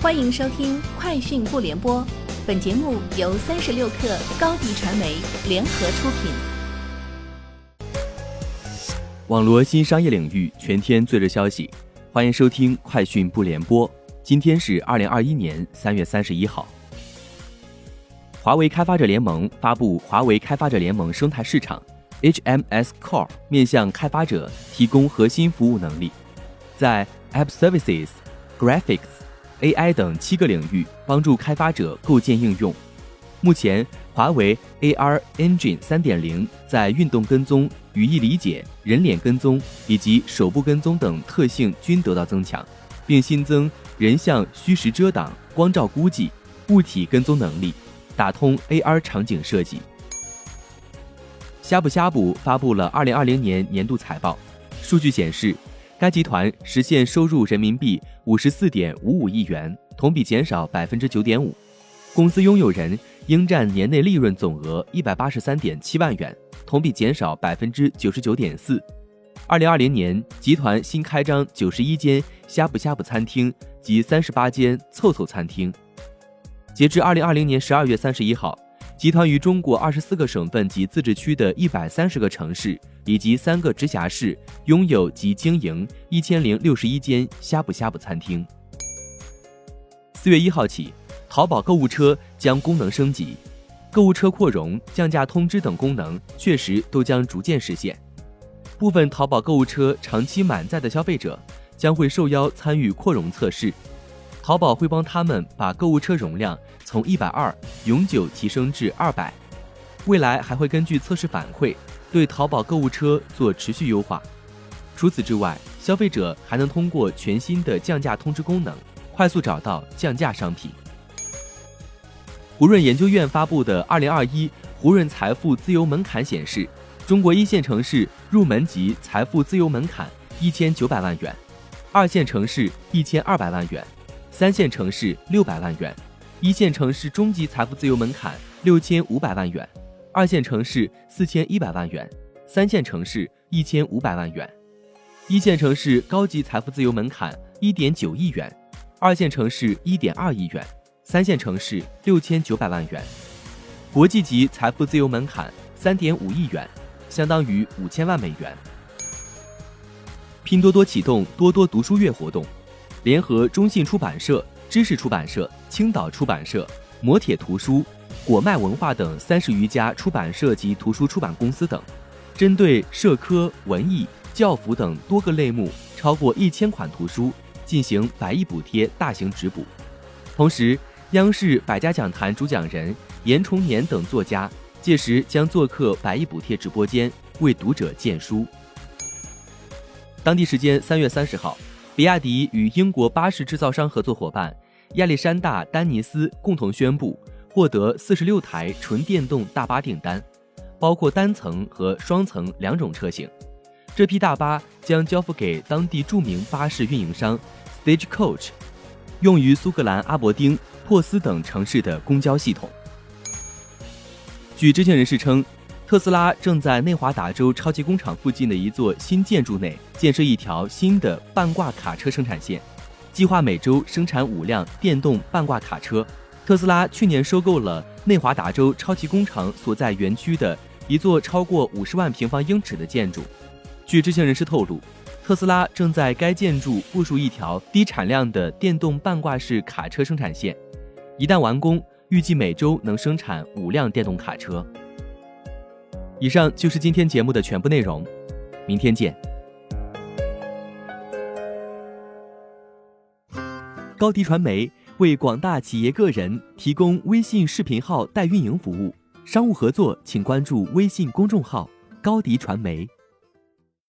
欢迎收听《快讯不联播》，本节目由三十六克高低传媒联合出品。网罗新商业领域全天最热消息，欢迎收听《快讯不联播》。今天是二零二一年三月三十一号。华为开发者联盟发布华为开发者联盟生态市场 HMS Core，面向开发者提供核心服务能力，在 App Services、Graphics。AI 等七个领域帮助开发者构建应用。目前，华为 AR Engine 3.0在运动跟踪、语义理解、人脸跟踪以及手部跟踪等特性均得到增强，并新增人像虚实遮挡、光照估计、物体跟踪能力，打通 AR 场景设计。呷哺呷哺发布了2020年年度财报，数据显示。该集团实现收入人民币五十四点五五亿元，同比减少百分之九点五。公司拥有人应占年内利润总额一百八十三点七万元，同比减少百分之九十九点四。二零二零年，集团新开张九十一间呷哺呷哺餐厅及三十八间凑凑餐厅。截至二零二零年十二月三十一号。集团于中国二十四个省份及自治区的一百三十个城市以及三个直辖市拥有及经营一千零六十一间呷哺呷哺餐厅。四月一号起，淘宝购物车将功能升级，购物车扩容、降价通知等功能确实都将逐渐实现。部分淘宝购物车长期满载的消费者将会受邀参与扩容测试。淘宝会帮他们把购物车容量从一百二永久提升至二百，未来还会根据测试反馈对淘宝购物车做持续优化。除此之外，消费者还能通过全新的降价通知功能，快速找到降价商品。胡润研究院发布的二零二一胡润财富自由门槛显示，中国一线城市入门级财富自由门槛一千九百万元，二线城市一千二百万元。三线城市六百万元，一线城市中级财富自由门槛六千五百万元，二线城市四千一百万元，三线城市一千五百万元，一线城市高级财富自由门槛一点九亿元，二线城市一点二亿元，三线城市六千九百万元，国际级财富自由门槛三点五亿元，相当于五千万美元。拼多多启动多多读书月活动。联合中信出版社、知识出版社、青岛出版社、磨铁图书、果麦文化等三十余家出版社及图书出版公司等，针对社科、文艺、教辅等多个类目超过一千款图书进行百亿补贴大型直补。同时，央视百家讲坛主讲人严崇年等作家届时将做客百亿补贴直播间，为读者荐书。当地时间三月三十号。比亚迪与英国巴士制造商合作伙伴亚历山大·丹尼斯共同宣布获得四十六台纯电动大巴订单，包括单层和双层两种车型。这批大巴将交付给当地著名巴士运营商 Stagecoach，用于苏格兰阿伯丁、珀斯等城市的公交系统。据知情人士称。特斯拉正在内华达州超级工厂附近的一座新建筑内建设一条新的半挂卡车生产线，计划每周生产五辆电动半挂卡车。特斯拉去年收购了内华达州超级工厂所在园区的一座超过五十万平方英尺的建筑。据知情人士透露，特斯拉正在该建筑部署一条低产量的电动半挂式卡车生产线，一旦完工，预计每周能生产五辆电动卡车。以上就是今天节目的全部内容，明天见。高迪传媒为广大企业个人提供微信视频号代运营服务，商务合作请关注微信公众号“高迪传媒”。